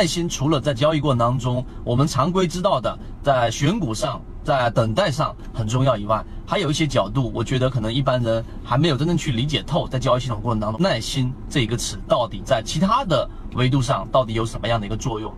耐心除了在交易过程当中，我们常规知道的，在选股上，在等待上很重要以外，还有一些角度，我觉得可能一般人还没有真正去理解透，在交易系统过程当中，耐心这一个词到底在其他的维度上到底有什么样的一个作用？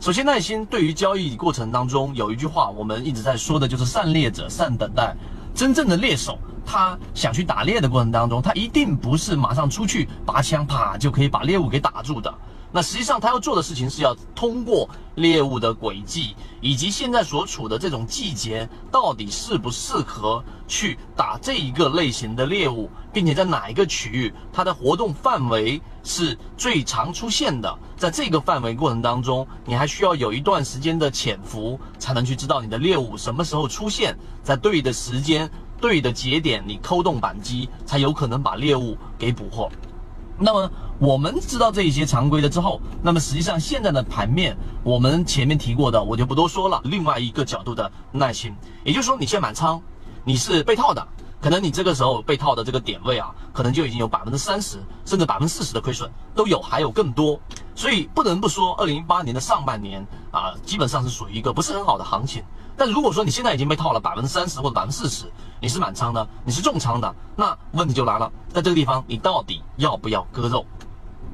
首先，耐心对于交易过程当中有一句话，我们一直在说的就是善猎者善等待。真正的猎手，他想去打猎的过程当中，他一定不是马上出去拔枪，啪就可以把猎物给打住的。那实际上他要做的事情是要通过猎物的轨迹，以及现在所处的这种季节，到底适不适合去打这一个类型的猎物，并且在哪一个区域，它的活动范围是最常出现的。在这个范围过程当中，你还需要有一段时间的潜伏，才能去知道你的猎物什么时候出现在对的时间、对的节点，你扣动扳机，才有可能把猎物给捕获。那么我们知道这一些常规的之后，那么实际上现在的盘面，我们前面提过的，我就不多说了。另外一个角度的耐心，也就是说，你现在满仓，你是被套的，可能你这个时候被套的这个点位啊，可能就已经有百分之三十甚至百分之四十的亏损都有，还有更多。所以不能不说，二零一八年的上半年啊，基本上是属于一个不是很好的行情。但如果说你现在已经被套了百分之三十或者百分之四十，你是满仓的，你是重仓的，那问题就来了，在这个地方你到底要不要割肉？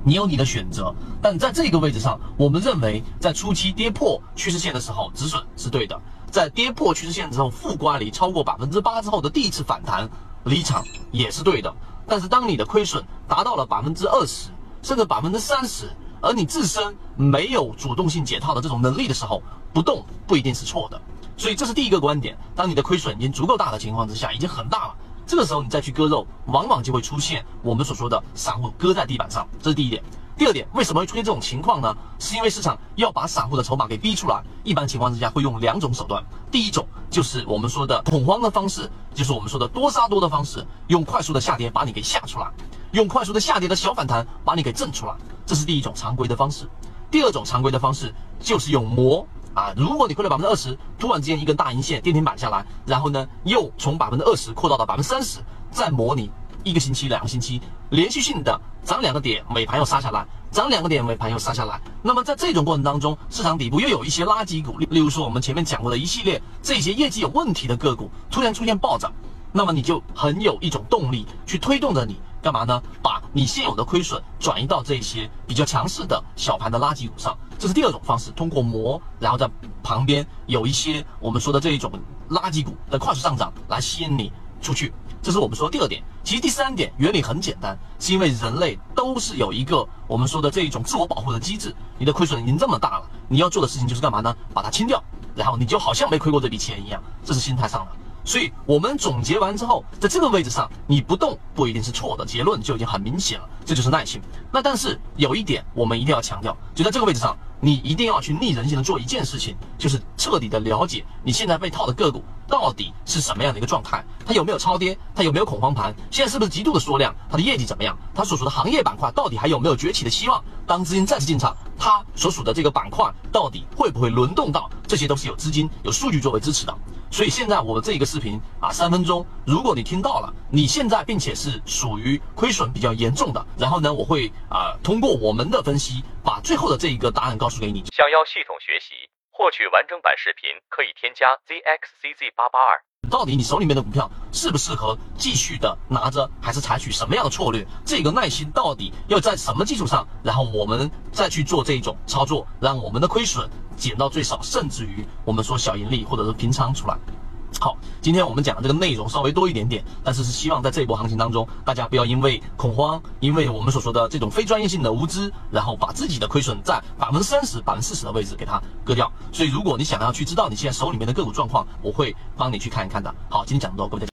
你有你的选择，但在这个位置上，我们认为在初期跌破趋势线的时候止损是对的，在跌破趋势线之后负乖离超过百分之八之后的第一次反弹离场也是对的。但是当你的亏损达到了百分之二十甚至百分之三十，而你自身没有主动性解套的这种能力的时候，不动不一定是错的。所以这是第一个观点。当你的亏损已经足够大的情况之下，已经很大了，这个时候你再去割肉，往往就会出现我们所说的散户割在地板上。这是第一点。第二点，为什么会出现这种情况呢？是因为市场要把散户的筹码给逼出来。一般情况之下会用两种手段。第一种就是我们说的恐慌的方式，就是我们说的多杀多的方式，用快速的下跌把你给吓出来，用快速的下跌的小反弹把你给震出来。这是第一种常规的方式。第二种常规的方式就是用磨。啊，如果你亏了百分之二十，突然之间一根大阴线跌停板下来，然后呢，又从百分之二十扩大到百分之三十，再模拟一个星期、两个星期，连续性的涨两个点，尾盘又杀下来，涨两个点，尾盘又杀下来。那么在这种过程当中，市场底部又有一些垃圾股，例如说我们前面讲过的一系列这些业绩有问题的个股，突然出现暴涨，那么你就很有一种动力去推动着你。干嘛呢？把你现有的亏损转移到这些比较强势的小盘的垃圾股上，这是第二种方式。通过磨，然后在旁边有一些我们说的这一种垃圾股的快速上涨来吸引你出去，这是我们说的第二点。其实第三点原理很简单，是因为人类都是有一个我们说的这一种自我保护的机制。你的亏损已经这么大了，你要做的事情就是干嘛呢？把它清掉，然后你就好像没亏过这笔钱一样，这是心态上的。所以，我们总结完之后，在这个位置上，你不动不一定是错的，结论就已经很明显了，这就是耐心。那但是有一点，我们一定要强调，就在这个位置上，你一定要去逆人性的做一件事情，就是彻底的了解你现在被套的个股到底是什么样的一个状态，它有没有超跌，它有没有恐慌盘，现在是不是极度的缩量，它的业绩怎么样，它所属的行业板块到底还有没有崛起的希望，当资金再次进场，它所属的这个板块到底会不会轮动到，这些都是有资金、有数据作为支持的。所以现在我这一个视频啊，三分钟，如果你听到了，你现在并且是属于亏损比较严重的，然后呢，我会啊通过我们的分析，把最后的这一个答案告诉给你。想要系统学习获取完整版视频，可以添加 zxcz 八八二。到底你手里面的股票适不适合继续的拿着，还是采取什么样的策略？这个耐心到底要在什么基础上？然后我们再去做这一种操作，让我们的亏损减到最少，甚至于我们说小盈利或者是平仓出来。好，今天我们讲的这个内容稍微多一点点，但是是希望在这一波行情当中，大家不要因为恐慌，因为我们所说的这种非专业性的无知，然后把自己的亏损在百分之三十、百分之四十的位置给它割掉。所以，如果你想要去知道你现在手里面的个股状况，我会帮你去看一看的。好，今天讲这么多，各位再见。